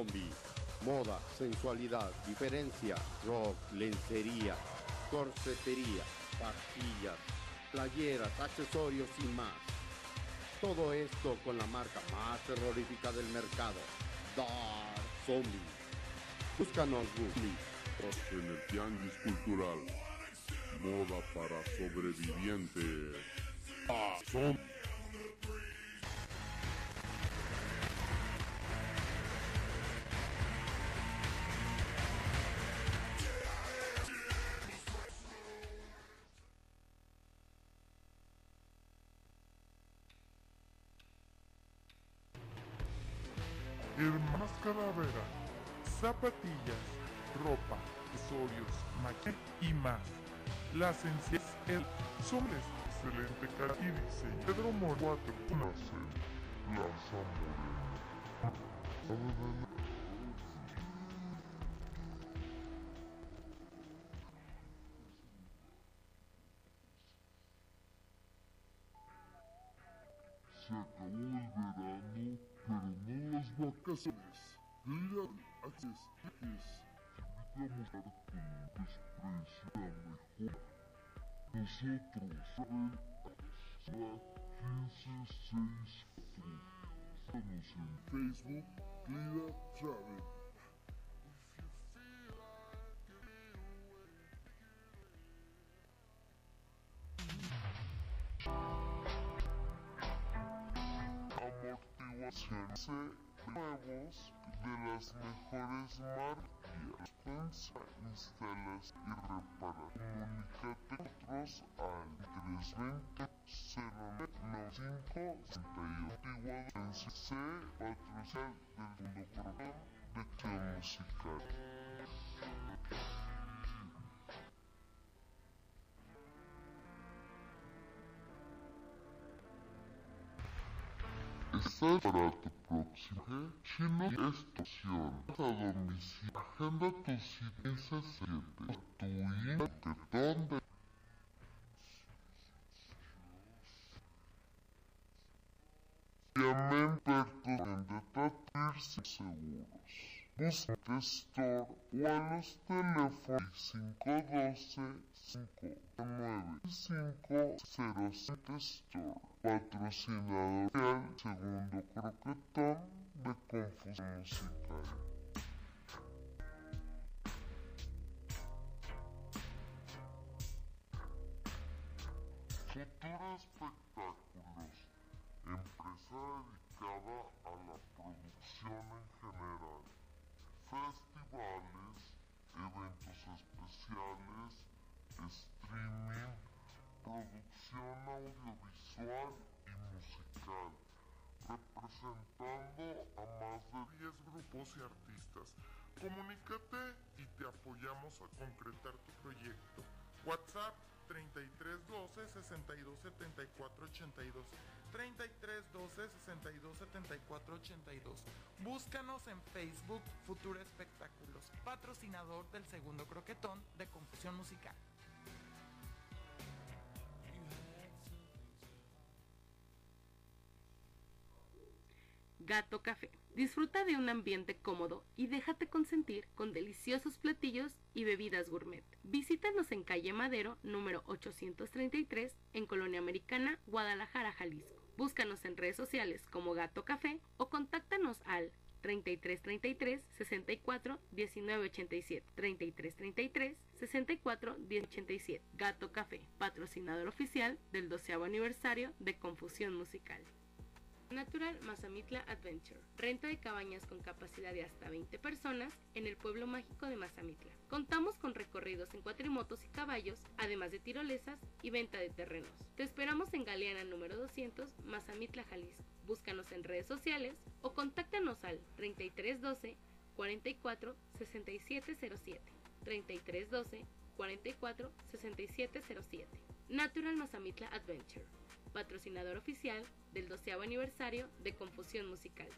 Zombie, moda, sensualidad, diferencia, rock, lencería, corsetería, pastillas, playeras, accesorios y más. Todo esto con la marca más terrorífica del mercado, Dark Zombie. Búscanos Google en el Tianguis Cultural. Moda para sobrevivientes. Dark Zombie. La sencillez el hombres, excelente calidad y diseño. Pedro Mor 4 Plaza Morena. Se acabó el verano, pero no las vacaciones. Mira, Access, Access, te invitamos a dar tu desprecio a mejor. Nosotros, Abel, Axla, 156 Estamos en Facebook, Clida Travel. amortiguaciones nuevos de las mejores marcas. Pensa, instalas y repara. Comunícate con nosotros al 320 095 68 C patrocinar del segundo programa de acción musical. ¿Estás para tu próximo? Chino Estación a domicilio. Agenda tu cita 17 tu INTETón de Llamen pertos de tratarse seguros. Busca store o a los teléfonos 512 59 505 Store. Patrocinador real segundo croquetón de confusión musical. Futuro Espectáculos, empresa dedicada a la producción festivales, eventos especiales, streaming, producción audiovisual y musical, representando a más de 10 grupos y artistas. Comunícate y te apoyamos a concretar tu proyecto. WhatsApp 33 12 62 74 82 33 12 62 74 82 Búscanos en Facebook Futuro Espectáculos, patrocinador del segundo croquetón de Confusión Musical. Gato Café. Disfruta de un ambiente cómodo y déjate consentir con deliciosos platillos y bebidas gourmet. Visítanos en calle Madero, número 833, en Colonia Americana, Guadalajara, Jalisco. Búscanos en redes sociales como Gato Café o contáctanos al 3333 64 1987 3333 64 1087 Gato Café, patrocinador oficial del 12 aniversario de Confusión Musical. Natural Mazamitla Adventure. Renta de cabañas con capacidad de hasta 20 personas en el pueblo mágico de Mazamitla. Contamos con recorridos en cuatrimotos y caballos, además de tirolesas y venta de terrenos. Te esperamos en Galeana número 200, Mazamitla, Jalisco. Búscanos en redes sociales o contáctanos al 3312 44 6707. 3312 44 6707. Natural Mazamitla Adventure patrocinador oficial del 12 aniversario de Confusión Musical.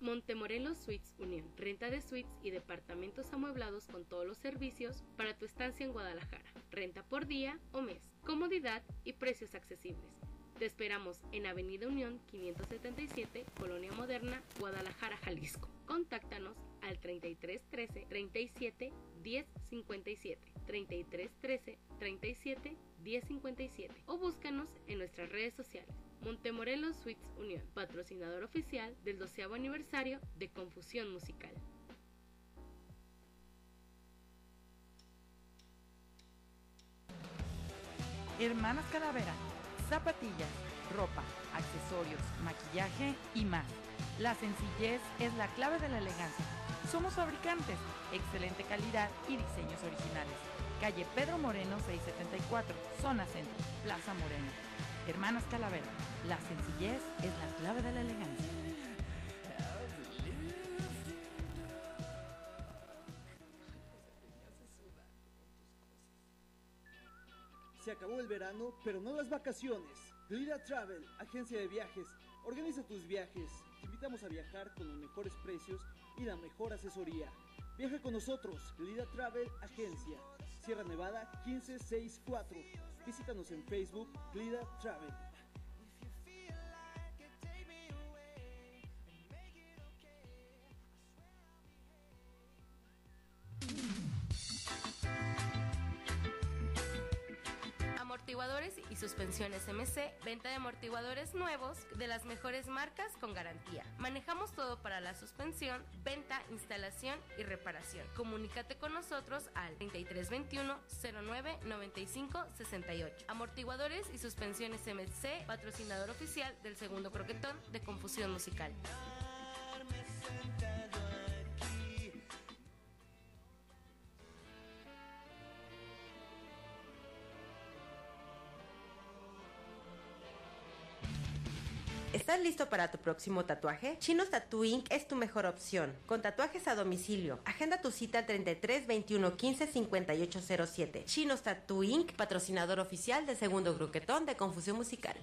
Montemorelos Suites Unión, renta de suites y departamentos amueblados con todos los servicios para tu estancia en Guadalajara, renta por día o mes, comodidad y precios accesibles. Te esperamos en Avenida Unión 577, Colonia Moderna, Guadalajara, Jalisco. Contáctanos al 3313 37 10 57 33 13 37 10 57 o búscanos en nuestras redes sociales. Montemorelos Suites Unión, patrocinador oficial del 12 aniversario de Confusión Musical. Hermanas Calavera, zapatillas, ropa, accesorios, maquillaje y más. La sencillez es la clave de la elegancia. Somos fabricantes, excelente calidad y diseños originales. Calle Pedro Moreno 674, Zona Centro, Plaza Moreno. Hermanas Calavera, la sencillez es la clave de la elegancia. Se acabó el verano, pero no las vacaciones. Glida Travel, agencia de viajes. Organiza tus viajes. Te invitamos a viajar con los mejores precios y la mejor asesoría. Viaja con nosotros, Glida Travel Agencia. Sierra Nevada 1564. Visítanos en Facebook, Glida Travel. Amortiguadores y suspensiones MC, venta de amortiguadores nuevos de las mejores marcas con garantía. Manejamos todo para la suspensión, venta, instalación y reparación. Comunícate con nosotros al 3321 09 95 68. Amortiguadores y suspensiones MC, patrocinador oficial del segundo croquetón de Confusión Musical. ¿Estás listo para tu próximo tatuaje? Chinos Tattoo Inc. es tu mejor opción. Con tatuajes a domicilio. Agenda tu cita al 33 21 15 58 07. Chinos Tattoo Inc. patrocinador oficial del segundo gruquetón de Confusión Musical.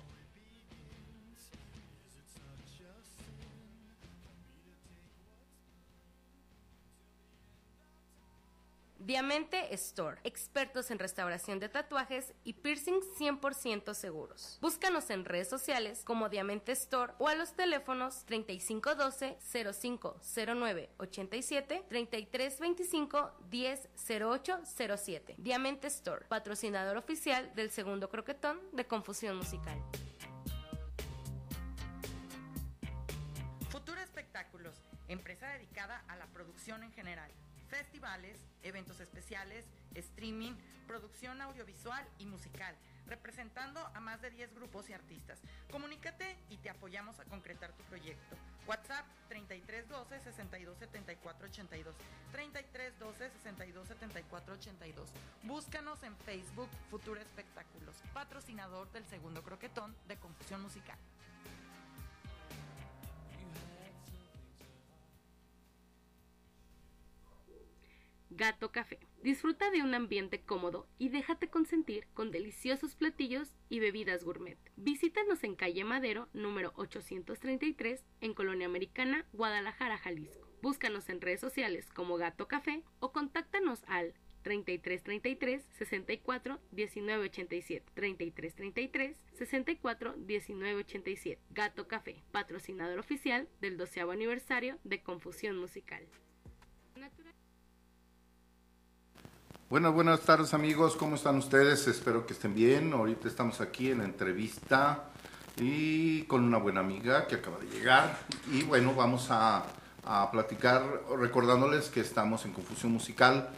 Diamante Store, expertos en restauración de tatuajes y piercings 100% seguros. Búscanos en redes sociales como Diamante Store o a los teléfonos 3512 0509 87 3325 100807. Diamante Store, patrocinador oficial del segundo croquetón de Confusión Musical. Futuro Espectáculos, empresa dedicada a la producción en general. Festivales, eventos especiales, streaming, producción audiovisual y musical, representando a más de 10 grupos y artistas. Comunícate y te apoyamos a concretar tu proyecto. WhatsApp 3312 6274 82 3312 6274 82. Búscanos en Facebook Futuro Espectáculos, patrocinador del segundo croquetón de Confusión Musical. Gato Café. Disfruta de un ambiente cómodo y déjate consentir con deliciosos platillos y bebidas gourmet. Visítanos en calle Madero, número 833, en Colonia Americana, Guadalajara, Jalisco. Búscanos en redes sociales como Gato Café o contáctanos al 3333 64 1987 3333 64 1987 Gato Café, patrocinador oficial del 12 aniversario de Confusión Musical. Buenas, buenas tardes amigos, ¿cómo están ustedes? Espero que estén bien. Ahorita estamos aquí en la entrevista y con una buena amiga que acaba de llegar. Y bueno, vamos a, platicar recordándoles que estamos en Confusión Musical.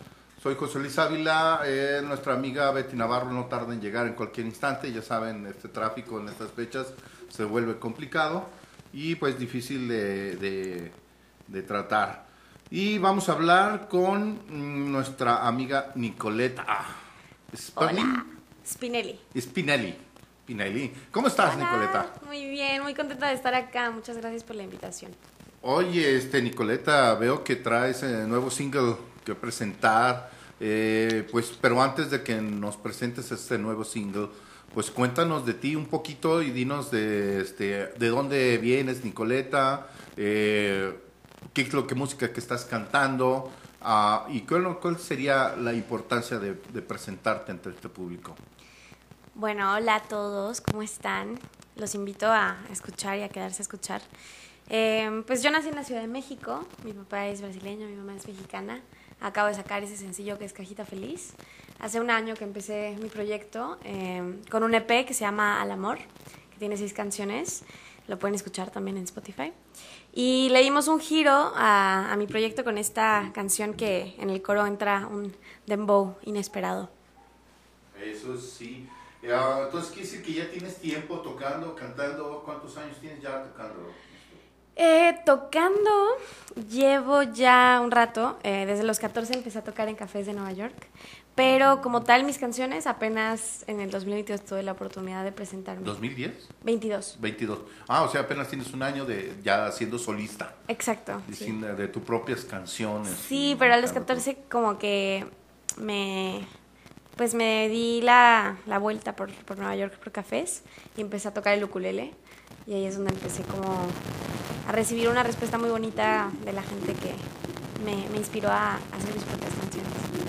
Soy José Luis Ávila, eh, nuestra amiga Betty Navarro no tarda en llegar en cualquier instante. Ya saben, este tráfico en estas fechas se vuelve complicado y pues difícil de tratar. Y vamos a hablar con mm, nuestra amiga Nicoleta Spinelli. Hola, Spinelli. Spinelli. Spinelli. ¿Cómo estás, Hola, Nicoleta? Muy bien, muy contenta de estar acá. Muchas gracias por la invitación. Oye, este Nicoleta, veo que traes el nuevo single que presentar. eh, pues, pero antes de que nos presentes este nuevo single, pues cuéntanos de ti un poquito y dinos de, este, de dónde vienes, Nicoleta, eh, qué es lo que música que estás cantando ah, y cuál, cuál sería la importancia de, de presentarte ante este público. Bueno, hola a todos, ¿cómo están? Los invito a escuchar y a quedarse a escuchar. Eh, pues yo nací en la Ciudad de México, mi papá es brasileño, mi mamá es mexicana. Acabo de sacar ese sencillo que es Cajita Feliz. Hace un año que empecé mi proyecto eh, con un EP que se llama Al Amor, que tiene seis canciones. Lo pueden escuchar también en Spotify. Y le dimos un giro a, a mi proyecto con esta canción que en el coro entra un dembow inesperado. Eso sí. Entonces quiere decir que ya tienes tiempo tocando, cantando. ¿Cuántos años tienes ya tocando? Eh, tocando, llevo ya un rato. eh, desde los 14 empecé a tocar en cafés de Nueva York. Pero como tal, mis canciones apenas en el 2022 tuve la oportunidad de presentarme. ¿2010? 22. 22. Ah, o sea, apenas tienes un año de ya siendo solista. Exacto. y sí. de tus propias canciones. Sí, pero a los cantando 14 como que me pues me di la, la vuelta por, por Nueva York por cafés y empecé a tocar el ukulele y ahí es donde empecé como a recibir una respuesta muy bonita de la gente que me, me inspiró a, a hacer mis propias.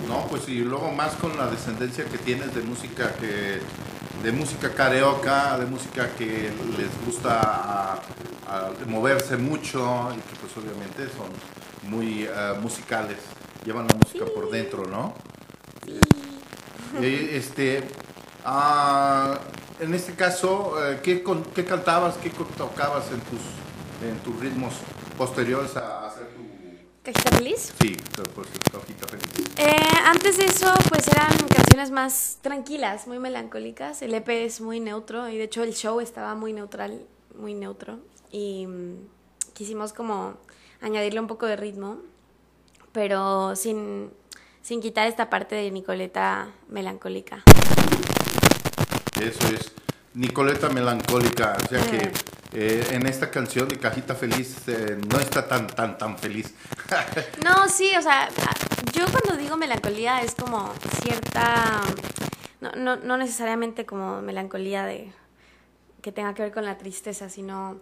No, pues y luego más con la descendencia que tienes de música que de música carioca, de música que les gusta a- a moverse mucho y que pues obviamente son muy eh, musicales, llevan la música por dentro, ¿no? Eh, este, ah, en este caso, eh, ¿qué, con- qué cantabas, qué tocabas en tus, en tus ritmos posteriores a. ¿Cajita feliz? Sí, pues, cajita feliz. Eh, antes de eso, pues eran canciones más tranquilas, muy melancólicas. El EP es muy neutro y de hecho el show estaba muy neutral, muy neutro. Y mm, quisimos como añadirle un poco de ritmo, pero sin, sin quitar esta parte de Nicoleta melancólica. Eso es. Nicoleta Melancólica, o sea que eh, en esta canción de Cajita Feliz eh, no está tan, tan, tan feliz. No, sí, o sea, yo cuando digo melancolía es como cierta, no, no, no necesariamente como melancolía de que tenga que ver con la tristeza, sino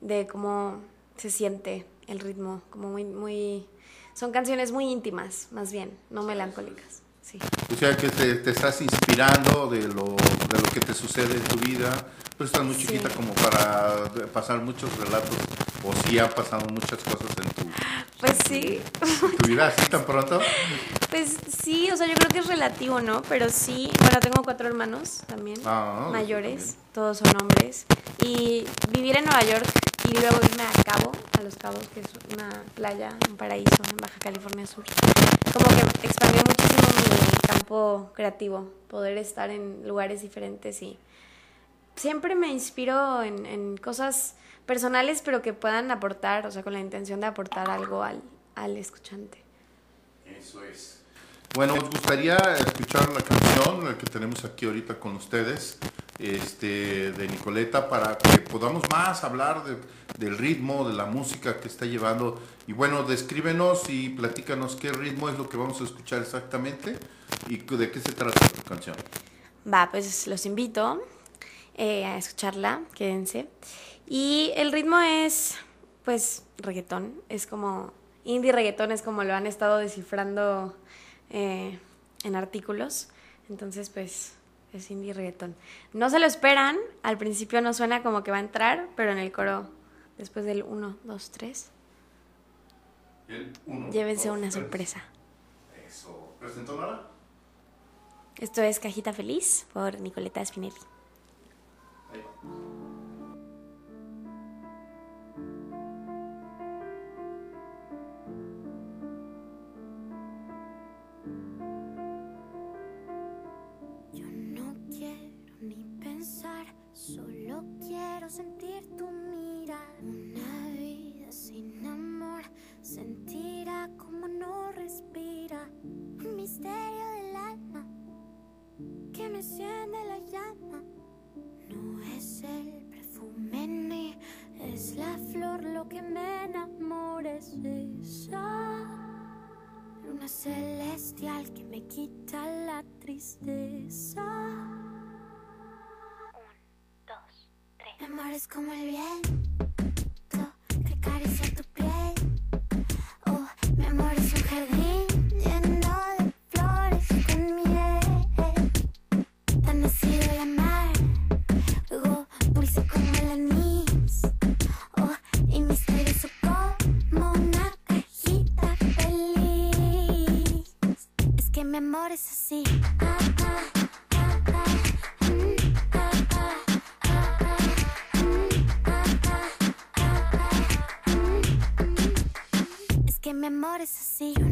de cómo se siente el ritmo, como muy, muy, son canciones muy íntimas, más bien, no melancólicas, sí. O sea que te, te estás inspirando de lo, de lo que te sucede en tu vida. Pero estás muy Sí. chiquita como para pasar muchos relatos, o sí han pasado muchas cosas en tu, Pues sí, en tu vida así tan pronto. pues sí, o sea, yo creo que es relativo, ¿no? Pero sí, bueno, tengo cuatro hermanos también, Ah, mayores, también. todos son hombres. Y vivir en Nueva York y luego irme a Cabo, a Los Cabos, que es una playa, un paraíso en Baja California Sur, como que expandió muchísimo creativo, poder estar en lugares diferentes y siempre me inspiro en, cosas personales, pero que puedan aportar, o sea, con la intención de aportar algo al, al escuchante. Eso es. Bueno, nos gustaría escuchar la canción que tenemos aquí ahorita con ustedes, este, de Nicoleta, para que podamos más hablar de- del ritmo, de la música que está llevando. Y bueno, descríbenos y platícanos qué ritmo es lo que vamos a escuchar exactamente y de qué se trata tu canción. Va, pues los invito eh, a escucharla, quédense. Y el ritmo es, pues, reggaetón. Es como, indie reggaetón es como lo han estado descifrando eh, en artículos. Entonces, pues es indie reggaetón. No se lo esperan, al principio no suena como que va a entrar, pero en el coro, después del 1, 2, 3, llévense una sorpresa. Eso. ¿Presentó Nora? Esto es Cajita Feliz por Nicoleta Spinelli. Quiero sentir tu mirada. Una vida sin amor, sentirá como no respira. Un misterio del alma que me enciende la llama. No es el perfume ni es la flor lo que me enamora, es esa. Luna celestial que me quita la tristeza. Mi amor es como el viento que acaricia tu piel. Oh, mi amor es un jardín lleno de flores con miel. Tan nacido el amar, luego dulce como el anís. Oh, y misterioso como una cajita feliz. Es que mi amor es así. Que mi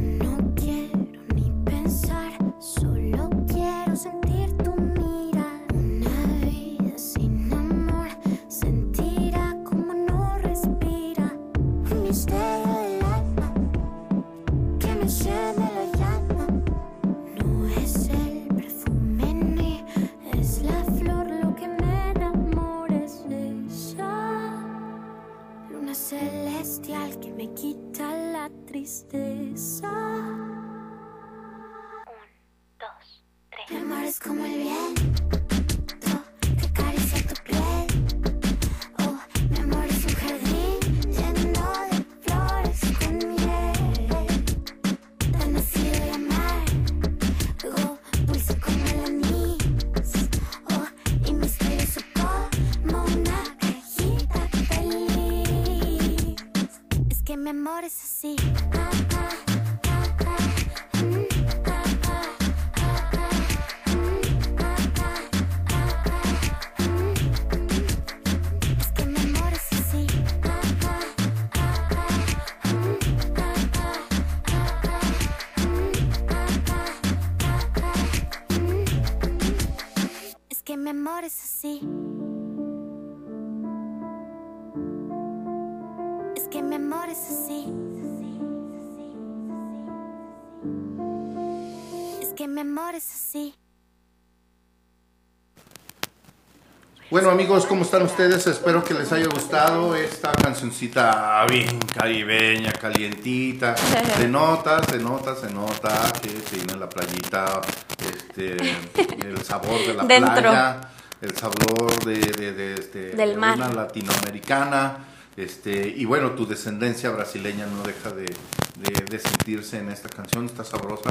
amor es así. Que mi amor es mi amor es así. Amor es así. Bueno amigos, ¿cómo están ustedes? Espero que les haya gustado esta cancioncita bien caribeña, calientita. Se nota, se nota, se nota que se viene la playita, este, el sabor de la playa, el sabor de, de- de, este, Del de mar. una latinoamericana. Este, y bueno, tu descendencia brasileña no deja de, de- de sentirse en esta canción, está sabrosa.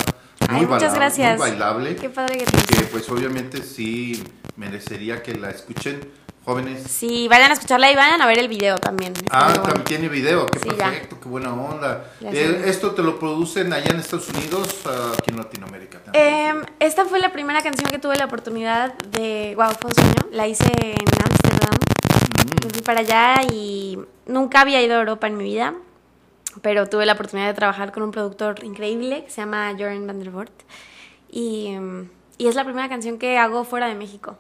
Ay, muchas bailable, gracias. Muy bailable. Qué padre que te que pues obviamente sí merecería que la escuchen jóvenes. Sí, vayan a escucharla y vayan a ver el video también. Está Ah, muy también tiene video, qué Sí, ya. perfecto, qué buena onda. Ya Eh. ¿Esto te lo producen allá en Estados Unidos, ah, aquí en Latinoamérica también? Em, esta fue la primera canción que tuve la oportunidad de. Wow, fue un sueño. La hice en Ámsterdam. Mm. Me fui para allá y nunca había ido a Europa en mi vida. Pero tuve la oportunidad de trabajar con un productor increíble que se llama Joran van der Voort. Y, y es la primera canción que hago fuera de México.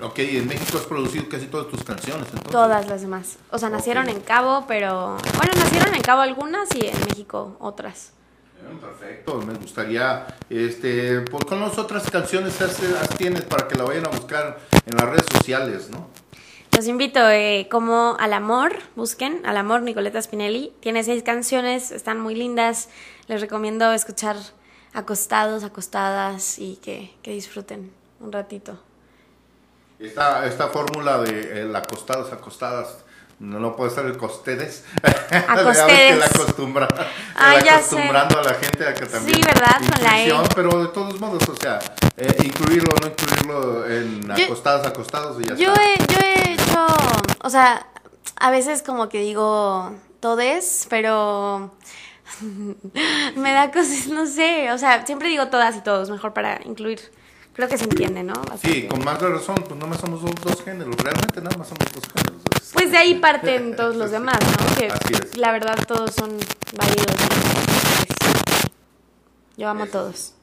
Ok, en México has producido casi todas tus canciones, entonces. Todas las demás. O sea, nacieron en Cabo, pero. Bueno, nacieron en Cabo algunas y en México otras. Perfecto, me gustaría, este, pues, con las otras canciones las, las tienes para que la vayan a buscar en las redes sociales, ¿no? Los invito, eh, como Al Amor, busquen Al Amor Nicoleta Spinelli. Tiene seis canciones, están muy lindas. Les recomiendo escuchar acostados, acostadas y que, que disfruten un ratito. Esta, esta fórmula de eh, la acostadas, No lo puedo hacer el costedes. A Ya costedes. la acostumbra, Ah, la ya sé. acostumbrando a la gente a que también. Sí, ¿verdad? Con la E. Pero de todos modos, o sea, eh, incluirlo o no incluirlo en Yo- acostados, acostados y ya Yo está. he, yo he hecho, o sea, a veces como que digo todes, pero me da cosas, no sé, o sea, siempre digo todas y todos, mejor para incluir. Creo que se entiende, ¿no? Sí, con más de razón, pues no más somos dos, dos géneros, realmente nada más somos dos géneros. Es- Pues de ahí parten todos los demás, ¿no? Que Así es. la verdad todos son válidos. Yo amo a todos.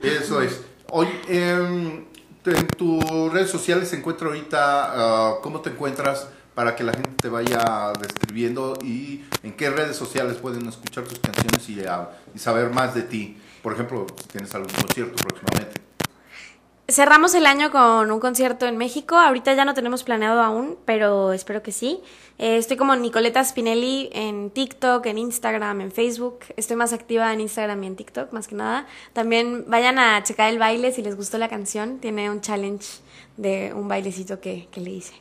Eso es. Hoy, en, en tus redes sociales se encuentra ahorita, ah, ¿cómo te encuentras para que la gente te vaya describiendo y en qué redes sociales pueden escuchar tus canciones y, ah, y saber más de ti? Por ejemplo, si tienes algún concierto próximamente. Cerramos el año con un concierto en México. Ahorita ya no tenemos planeado aún, pero espero que sí. Eh, estoy como Nicoleta Spinelli en TikTok, en Instagram, en Facebook. Estoy más activa en Instagram y en TikTok, más que nada. También vayan a checar el baile si les gustó la canción. Tiene un challenge de un bailecito que, que le hice.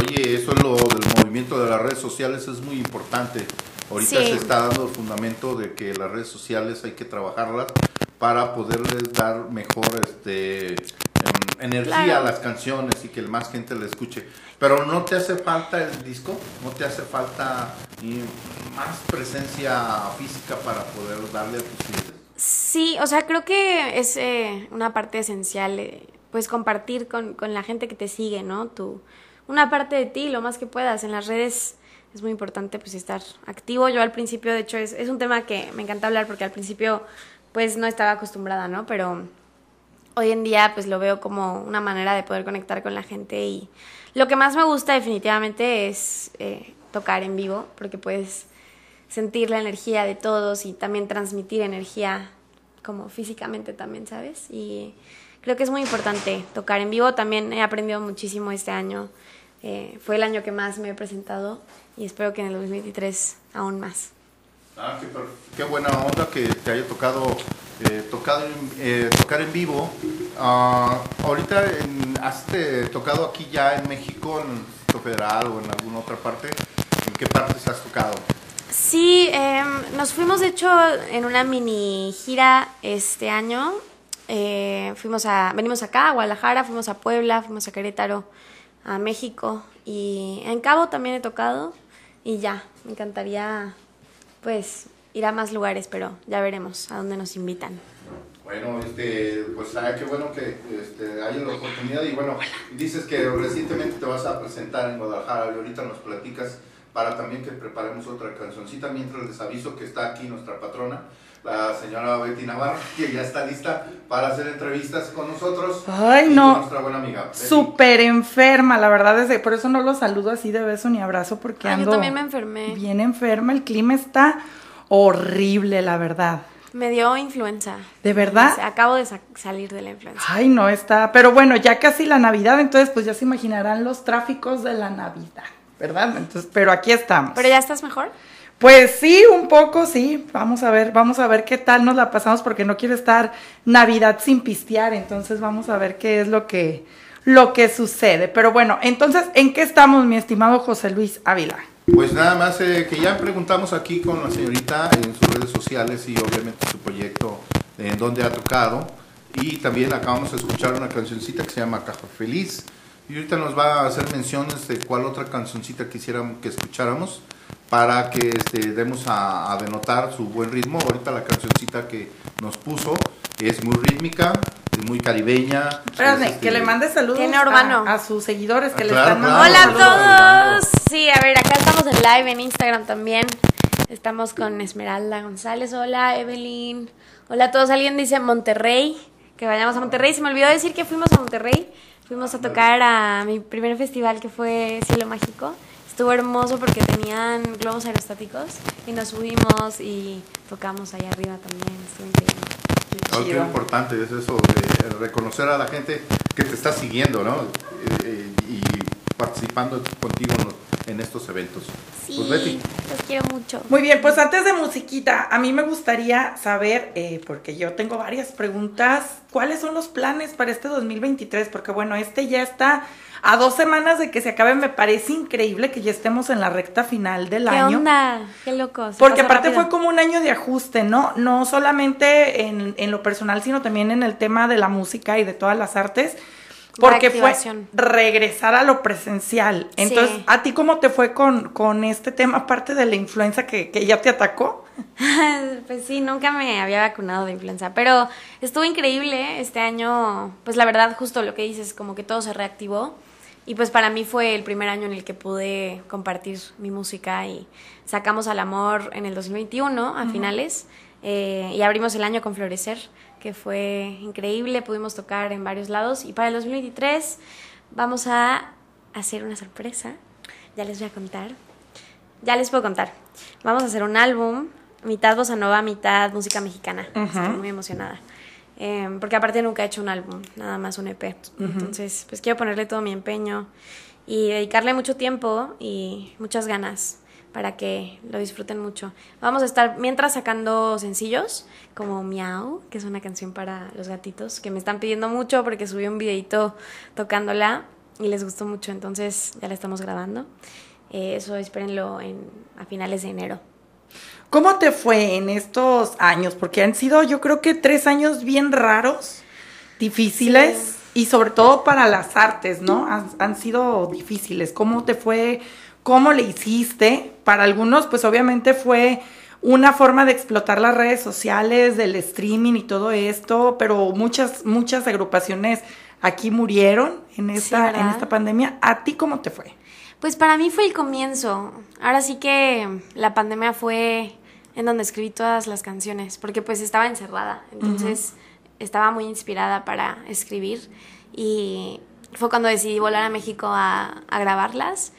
Oye, eso es lo del movimiento de las redes sociales, es muy importante. Ahorita Sí. se está dando el fundamento de que las redes sociales hay que trabajarlas para poderles dar mejor este, em, energía Claro. a las canciones y que más gente la escuche. Pero no te hace falta el disco, no te hace falta más presencia física para poder darle a tus clientes. Sí, o sea, creo que es eh, una parte esencial, eh, pues compartir con, con la gente que te sigue, ¿no? Tu, una parte de ti, lo más que puedas. En las redes es muy importante pues estar activo. Yo al principio, de hecho, es, es un tema que me encanta hablar porque al principio pues no estaba acostumbrada, ¿no? Pero hoy en día pues lo veo como una manera de poder conectar con la gente y lo que más me gusta definitivamente es eh, tocar en vivo porque puedes sentir la energía de todos y también transmitir energía como físicamente también, ¿sabes? Y creo que es muy importante tocar en vivo. También he aprendido muchísimo este año. Eh, fue el año que más me he presentado y espero que en el 2023 aún más. Ah, qué, qué buena onda que te haya tocado, eh, tocado eh, tocar en vivo. Ah, ahorita en- has te- tocado aquí ya en México, en el Federal o en alguna otra parte. ¿En qué partes has tocado? Sí, em, nos fuimos de hecho en una mini gira este año. Eh, fuimos a, venimos acá a Guadalajara, fuimos a Puebla, fuimos a Querétaro, a México y en Cabo también he tocado y ya, me encantaría pues ir a más lugares, pero ya veremos a dónde nos invitan. Bueno, este, pues ah, qué bueno que este, haya la oportunidad y bueno, dices que recientemente te vas a presentar en Guadalajara y ahorita nos platicas para también que preparemos otra cancioncita mientras les aviso que está aquí nuestra patrona, la señora Betty Navarro, que ya está lista para hacer entrevistas con nosotros. Ay, y no. con nuestra buena amiga. Súper enferma, la verdad es que por eso no lo saludo así de beso ni abrazo porque Ah, yo ando también me enfermé. bien enferma, el clima está horrible, la verdad. Me dio influenza. ¿De verdad? Acabo de sa- salir de la influenza. Ay, no está, pero bueno, ya casi la Navidad, entonces pues ya se imaginarán los tráficos de la Navidad, ¿verdad? Entonces, pero aquí estamos. ¿Pero ya estás mejor? Pues sí, un poco sí. Vamos a ver, vamos a ver qué tal nos la pasamos porque no quiero estar Navidad sin pistear, entonces vamos a ver qué es lo que lo que sucede. Pero bueno, entonces, ¿en qué estamos, mi estimado José Luis Ávila? Pues nada más eh, que ya preguntamos aquí con la señorita en sus redes sociales y obviamente su proyecto en donde ha tocado. Y también acabamos de escuchar una cancioncita que se llama Caja Feliz. Y ahorita nos va a hacer menciones de cuál otra cancioncita quisiéramos que escucháramos para que este, demos a, a denotar su buen ritmo. Ahorita la cancioncita que nos puso es muy rítmica, es muy caribeña. Espérame, es, este, que le mande saludos Tiene a- urbano. A, sus seguidores que Ah, le claro, están claro. mandando Hola a todos. Sí, a ver, acá estamos en live en Instagram también. Estamos con Esmeralda González. Hola, Evelyn. Hola a todos. Alguien dice Monterrey. Que vayamos a Monterrey. Se me olvidó decir que fuimos a Monterrey. Fuimos a tocar a mi primer festival que fue Cielo Mágico. Estuvo hermoso porque tenían globos aerostáticos y nos subimos y tocamos allá arriba también. Estuvo increíble. Oh, qué importante es eso de reconocer a la gente que te está siguiendo, ¿no? Eh, eh, y participando contigo en los, en estos eventos. Sí, Pues Betty. los quiero mucho. Muy bien, pues antes de musiquita, a mí me gustaría saber, eh, porque yo tengo varias preguntas, ¿cuáles son los planes para este 2023? Porque bueno, este ya está a dos semanas de que se acabe, me parece increíble que ya estemos en la recta final del ¿Qué año. onda? Qué loco. se Porque aparte rápido. fue como un año de ajuste, ¿no? No solamente en, en lo personal, sino también en el tema de la música y de todas las artes. Porque fue regresar a lo presencial. Entonces, Sí. ¿a ti cómo te fue con, con este tema, aparte de la influenza que, que ya te atacó? pues sí, nunca me había vacunado de influenza, pero estuvo increíble este año, pues la verdad justo lo que dices, como que todo se reactivó y pues para mí fue el primer año en el que pude compartir mi música y sacamos al amor en el 2021 a Ujú. finales eh, y abrimos el año con Florecer, que fue increíble, pudimos tocar en varios lados y para el 2023 vamos a hacer una sorpresa, ya les voy a contar. Ya les puedo contar. Vamos a hacer un álbum, mitad bossa nova, mitad música mexicana. Estoy muy emocionada. Eh, porque aparte nunca he hecho un álbum, nada más un EP. Entonces, pues quiero ponerle todo mi empeño y dedicarle mucho tiempo y muchas ganas para que lo disfruten mucho. Vamos a estar mientras sacando sencillos como Miau, que es una canción para los gatitos, que me están pidiendo mucho porque subí un videito tocándola y les gustó mucho, entonces ya la estamos grabando. Eh, eso espérenlo en, a finales de enero. ¿Cómo te fue en estos años? Porque han sido, yo creo que tres años bien raros, difíciles y sobre todo para las artes, ¿no? Han, han sido difíciles. ¿Cómo te fue? ¿Cómo le hiciste? Para algunos, pues obviamente fue una forma de explotar las redes sociales, del streaming y todo esto, pero muchas, muchas agrupaciones aquí murieron en esta, en esta pandemia. ¿A ti cómo te fue? Pues para mí fue el comienzo. Ahora sí que la pandemia fue en donde escribí todas las canciones, porque pues estaba encerrada, entonces estaba muy inspirada para escribir y fue cuando decidí volar a México a, a grabarlas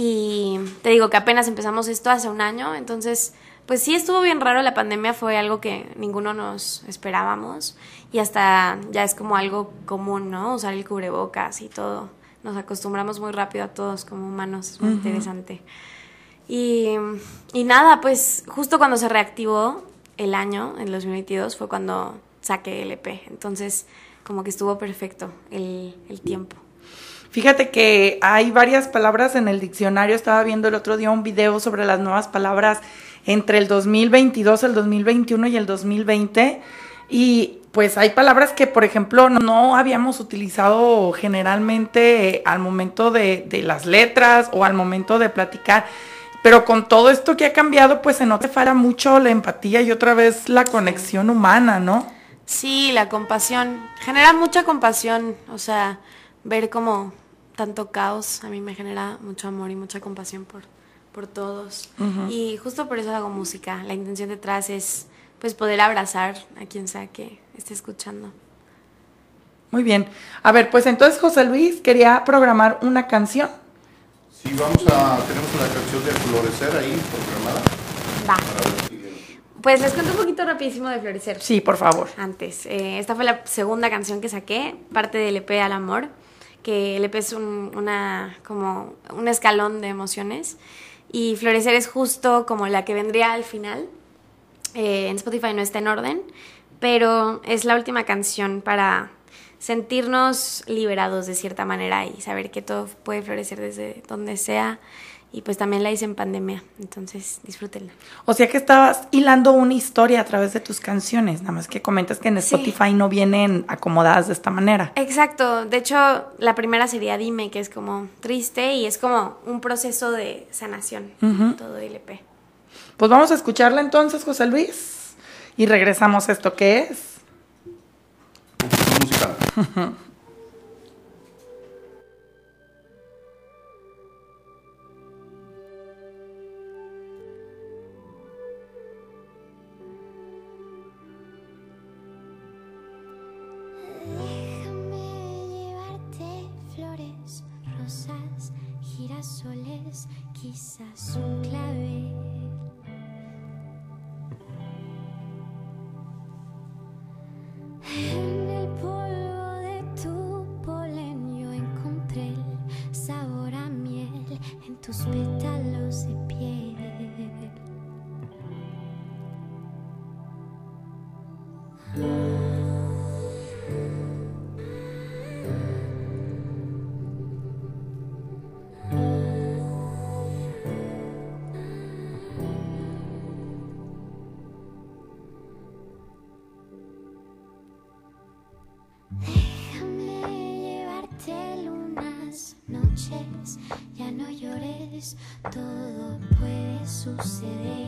y te digo que apenas empezamos esto hace un año, entonces pues sí estuvo bien raro, la pandemia fue algo que ninguno nos esperábamos y hasta ya es como algo común, ¿no? Usar el cubrebocas y todo. Nos acostumbramos muy rápido a todos como humanos, es muy interesante. Y, y nada, pues justo cuando se reactivó el año, en 2022, fue cuando saqué el EP. Entonces, como que estuvo perfecto el, el tiempo. Fíjate que hay varias palabras en el diccionario. Estaba viendo el otro día un video sobre las nuevas palabras entre el 2022, el 2021 y el 2020. Y pues hay palabras que, por ejemplo, no habíamos utilizado generalmente al momento de, de las letras o al momento de platicar. Pero con todo esto que ha cambiado, pues se nota falta mucho la empatía y otra vez la conexión humana, ¿no? Sí, la compasión. Genera mucha compasión. O sea, ver como tanto caos a mí me genera mucho amor y mucha compasión por, por todos. Y justo por eso hago música. La intención detrás es pues poder abrazar a quien sea que esté escuchando. Muy bien. A ver, pues entonces José Luis quería programar una canción. Sí, vamos a, tenemos la canción de Florecer ahí programada. Va. Pues les cuento un poquito rapidísimo de Florecer. Sí, por favor. Antes, eh, esta fue la segunda canción que saqué, parte del EP Al Amor, que el EP es un, una, como un escalón de emociones y Florecer es justo como la que vendría al final. Eh, en Spotify no está en orden, pero es la última canción para sentirnos liberados de cierta manera y saber que todo puede florecer desde donde sea. Y pues también la hice en pandemia, entonces disfrútenla. O sea que estabas hilando una historia a través de tus canciones, nada más que comentas que en Sí. Spotify no vienen acomodadas de esta manera. Exacto, de hecho la primera sería Dime, que es como triste y es como un proceso de sanación, Ujú. todo el E. Pues vamos a escucharla entonces, José Luis, y regresamos a esto que es. Música. todo puede suceder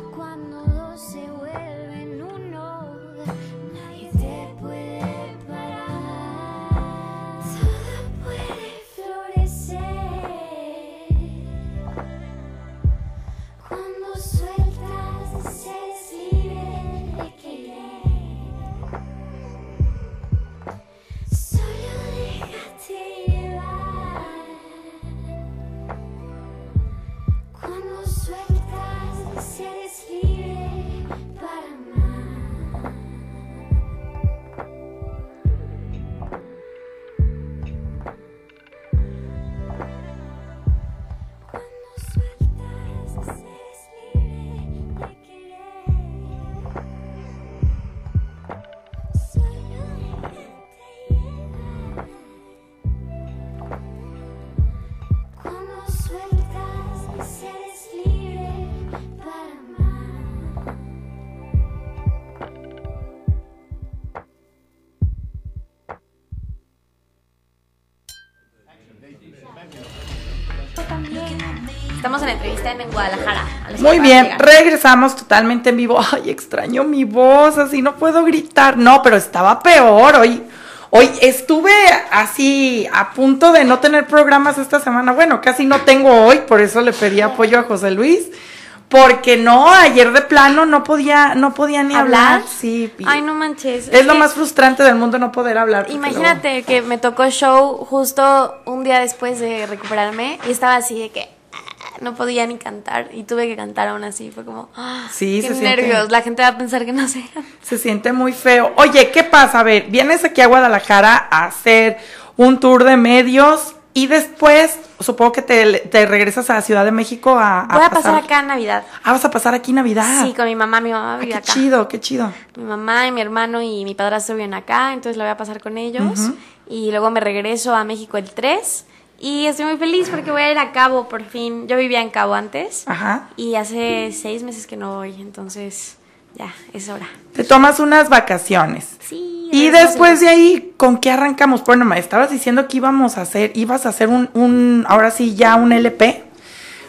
entrevista en Guadalajara. Muy bien, regresamos totalmente en vivo. Ay, extraño mi voz, así no puedo gritar. No, pero estaba peor. Hoy, hoy estuve así a punto de no tener programas esta semana. Bueno, casi no tengo hoy, por eso le pedí apoyo a José Luis. Porque no, ayer de plano no podía, no podía ni hablar. ¿Hablar? Sí, Ay, no manches. es lo más frustrante del mundo no poder hablar. Imagínate que me tocó show justo un día después de recuperarme y estaba así de que no podía ni cantar y tuve que cantar aún así. Fue como, ah, Sí, qué se siente- nervios. La gente va a pensar que no sé. Se siente muy feo. Oye, ¿qué pasa? A ver, vienes aquí a Guadalajara a hacer un tour de medios y después supongo que te, te regresas a Ciudad de México a, Voy a pasar acá en Navidad. Ah, vas a pasar aquí Navidad. Sí, con mi mamá. Mi mamá Ah, qué acá. chido, qué chido. Mi mamá y mi hermano y mi padrastro viven acá, entonces lo voy a pasar con ellos. Y luego me regreso a México el 3. Y estoy muy feliz porque voy a ir a Cabo por fin. Yo vivía en Cabo antes. Ajá. Y hace seis meses que no voy, entonces ya, es hora. Te tomas unas vacaciones. Sí. Y después de ahí, ¿con qué arrancamos? Bueno, me estabas diciendo que íbamos a hacer, ibas a hacer un, un ahora sí, ya un LP.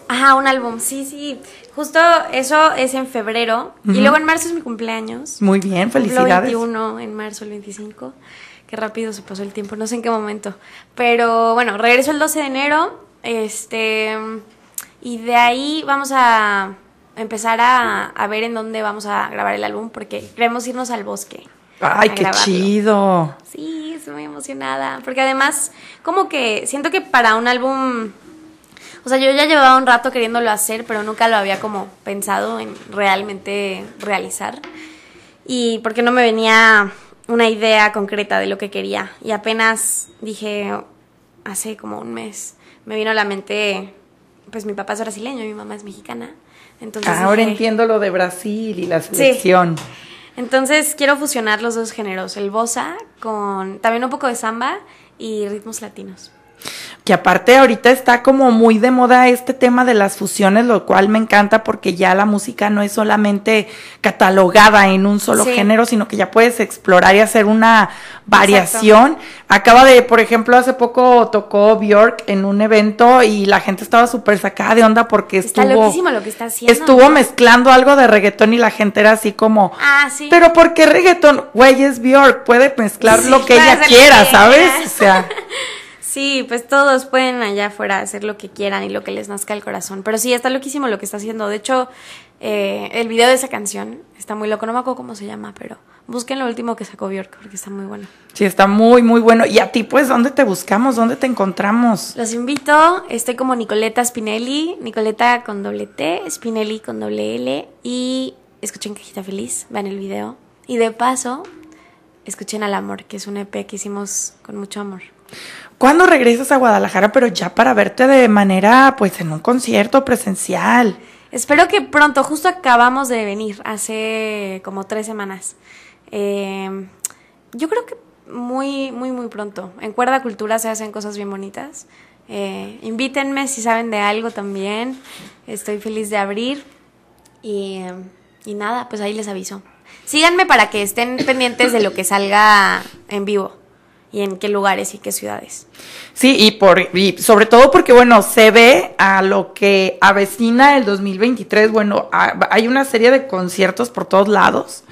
Ajá, un álbum, sí, sí. Justo eso es en febrero. Y luego en marzo es mi cumpleaños. Muy bien, felicidades. 21 en marzo, el 25. Qué rápido se pasó el tiempo, no sé en qué momento. Pero bueno, regreso el 12 de enero. Este. Y de ahí vamos a empezar a, a ver en dónde vamos a grabar el álbum porque queremos irnos al bosque. Ay, qué grabarlo. chido. Sí, estoy muy emocionada. Porque además, como que siento que para un álbum. O sea, yo ya llevaba un rato queriéndolo hacer, pero nunca lo había como pensado en realmente realizar. Y porque no me venía una idea concreta de lo que quería. Y apenas dije, hace como un mes, me vino a la mente, pues mi papá es brasileño y mi mamá es mexicana. Entonces Ahora dije, entiendo lo de Brasil y la selección. entonces quiero fusionar los dos géneros, el bossa, con también un poco de samba y ritmos latinos que aparte ahorita está como muy de moda este tema de las fusiones, lo cual me encanta porque ya la música no es solamente catalogada en un solo Sí. género, sino que ya puedes explorar y hacer una variación. Acaba de, por ejemplo, hace poco tocó Bjork en un evento y la gente estaba súper sacada de onda porque está estuvo lo que está haciendo estuvo ¿no? mezclando algo de reggaetón y la gente era así como ah sí pero ¿por qué reggaetón? Güey, es Bjork, puede mezclar Sí, lo que ella quiera, que ¿sabes? O sea, Sí, pues todos pueden allá afuera hacer lo que quieran y lo que les nazca el corazón. Pero sí, está loquísimo lo que está haciendo. De hecho, eh, el video de esa canción está muy loco. No me acuerdo cómo se llama, pero busquen lo último que sacó Bjork porque está muy bueno. sí, está muy, muy bueno. Y a ti, pues, ¿dónde te buscamos? ¿Dónde te encontramos? Los invito, estoy como Nicoleta Spinelli, Nicoleta con doble T, Spinelli con doble L y escuchen Cajita Feliz, vean el video. Y de paso, escuchen Al Amor, que es un EP que hicimos con mucho amor. ¿Cuándo regresas a Guadalajara? Pero ya para verte de manera, pues, en un concierto presencial. Espero que pronto, justo acabamos de venir, hace como tres semanas. Eh, yo creo que muy, muy, muy pronto. En Cuerda Cultura se hacen cosas bien bonitas. Eh, invítenme si saben de algo también. Estoy feliz de abrir. Y, y nada, pues ahí les aviso. Síganme para que estén pendientes de lo que salga en vivo y en qué lugares y qué ciudades. Sí, y, por, y sobre todo porque, bueno, se ve a lo que avecina el 2023. Bueno, ha- hay una serie de conciertos por todos lados.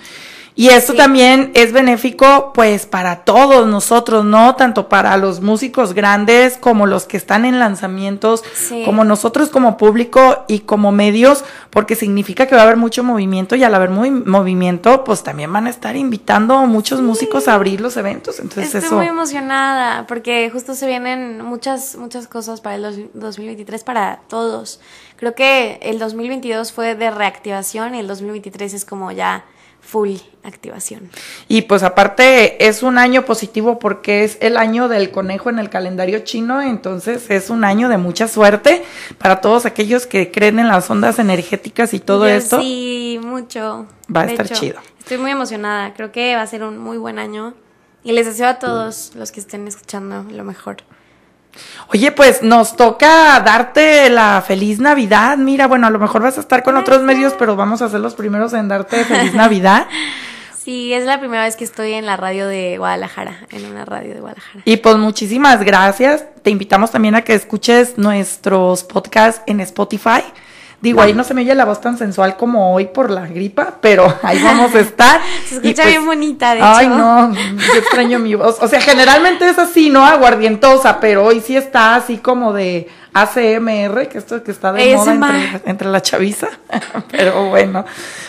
Y esto Sí. también es benéfico, pues, para todos nosotros, ¿no? Tanto para los músicos grandes como los que están en lanzamientos, Sí. como nosotros como público y como medios, porque significa que va a haber mucho movimiento y al haber muy movimiento, pues también van a estar invitando a muchos músicos a abrir los eventos. Entonces, Estoy eso. muy emocionada porque justo se vienen muchas, muchas cosas para el dos- 2023 para todos. Creo que el 2022 fue de reactivación y el 2023 es como ya full activación. Y pues aparte es un año positivo porque es el año del conejo en el calendario chino, entonces es un año de mucha suerte para todos aquellos que creen en las ondas energéticas y todo Yo esto. Sí, mucho. Va a De estar hecho, chido. Estoy muy emocionada. Creo que va a ser un muy buen año y les deseo a todos los que estén escuchando lo mejor. Oye, pues nos toca darte la feliz Navidad. Mira, bueno, a lo mejor vas a estar con otros medios, pero vamos a ser los primeros en darte feliz Navidad. Sí, es la primera vez que estoy en la radio de Guadalajara, en una radio de Guadalajara. Y pues muchísimas gracias. Te invitamos también a que escuches nuestros podcasts en Spotify. Digo, ahí no se me oye la voz tan sensual como hoy por la gripa, pero ahí vamos a estar. Se escucha pues, bien bonita, de Ay, hecho. no, yo extraño mi voz. O sea, generalmente es así, ¿no? Aguardientosa, pero hoy sí está así como de ACMR, que esto que está de moda entre, entre la chaviza. pero bueno,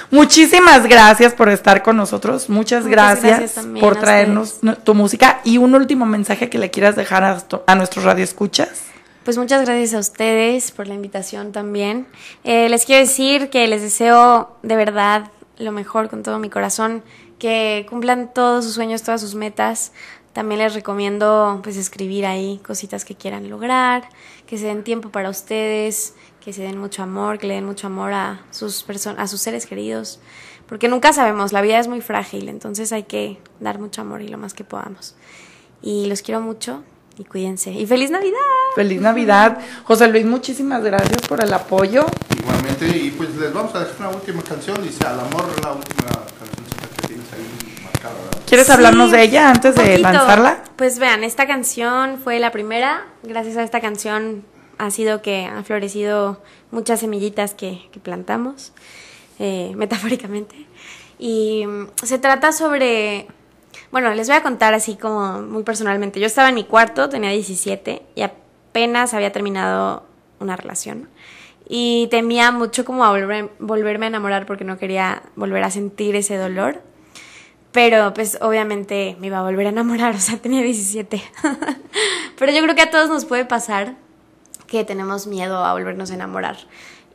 muchísimas gracias por estar con nosotros. Muchas, Muchas gracias, por traernos tu música. Y un último mensaje que le quieras dejar a, a nuestros radioescuchas. Pues muchas gracias a ustedes por la invitación también. Eh, les quiero decir que les deseo de verdad lo mejor con todo mi corazón, que cumplan todos sus sueños, todas sus metas. También les recomiendo pues escribir ahí cositas que quieran lograr, que se den tiempo para ustedes, que se den mucho amor, que le den mucho amor a sus a sus seres queridos, porque nunca sabemos, la vida es muy frágil, entonces hay que dar mucho amor y lo más que podamos. Y los quiero mucho y cuídense. Y feliz Navidad. Feliz Navidad. José Luis, muchísimas gracias por el apoyo. Igualmente, y pues les vamos a dejar una última canción, dice Al amor, la última canción que tienes ahí marcada. ¿verdad? ¿Quieres Sí, hablarnos de ella antes de poquito. lanzarla? Pues vean, esta canción fue la primera. Gracias a esta canción ha sido que han florecido muchas semillitas que, que plantamos, eh, metafóricamente. Y mm, se trata sobre... Bueno, les voy a contar así como muy personalmente. Yo estaba en mi cuarto, tenía 17 y apenas había terminado una relación. Y temía mucho como a volver- volverme a enamorar porque no quería volver a sentir ese dolor. Pero pues obviamente me iba a volver a enamorar, o sea, tenía 17. Pero yo creo que a todos nos puede pasar que tenemos miedo a volvernos a enamorar.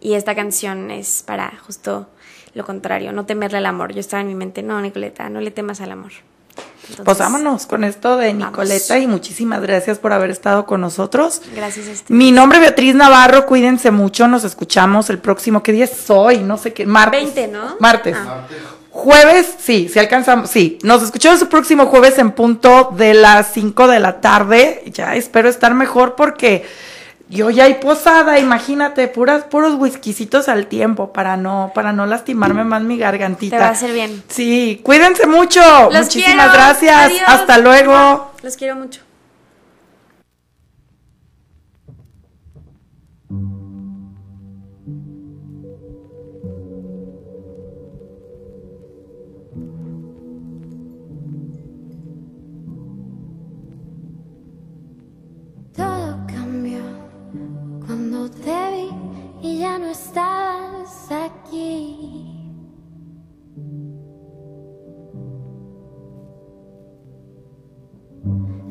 Y esta canción es para justo lo contrario, no temerle al amor. Yo estaba en mi mente, no, Nicoleta, no le temas al amor. Entonces, Pues vámonos con esto de Nicoleta y muchísimas gracias por haber estado con nosotros. Gracias a ustedes. Mi nombre es Beatriz Navarro, cuídense mucho, nos escuchamos el próximo, ¿qué día es hoy? No sé qué, martes. 20, ¿no? Martes. Ah. Jueves, sí, si alcanzamos, sí. Nos escuchamos el próximo jueves en punto de las 5 de la tarde. Ya espero estar mejor porque yo ya hay posada, imagínate, puras, puros whiskycitos al tiempo para no, para no lastimarme más mi gargantita. Te va a hacer bien. Sí, cuídense mucho. Los Muchísimas quiero. gracias. Adiós. Hasta luego. Los quiero mucho. Te vi y ya no estabas aquí.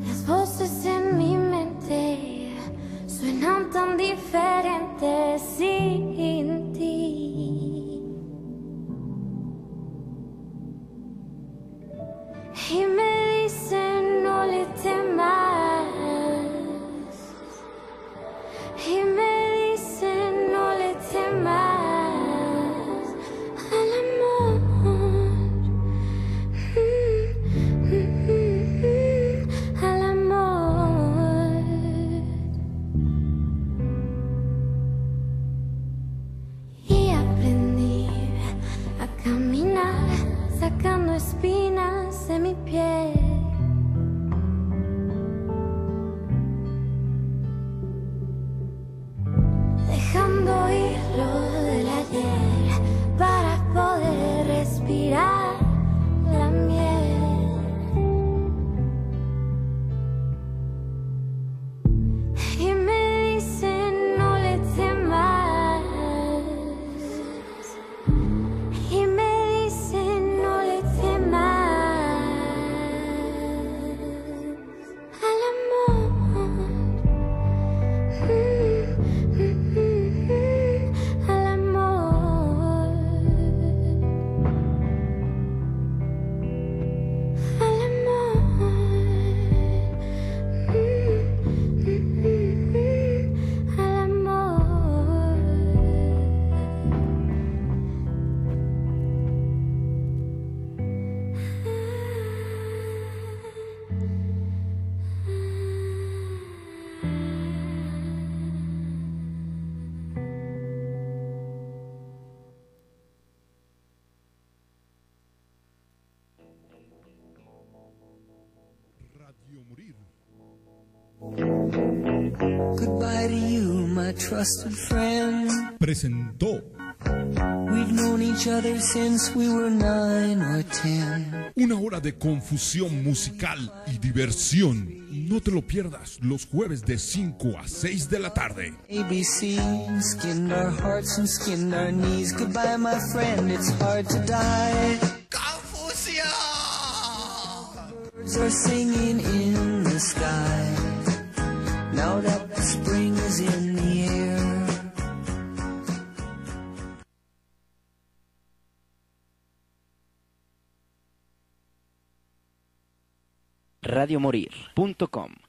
Las voces en mi mente suenan tan diferentes sin ti. Y me dicen no le temas. Y me dicen no le ten. una hora de confusión musical y diversión. No te lo pierdas los jueves de 5 a 6 de la tarde. ABC skinned our hearts and skinned our knees. Goodbye, my friend, it's hard to die. Birds are singing in the sky. Now that radiomorir.com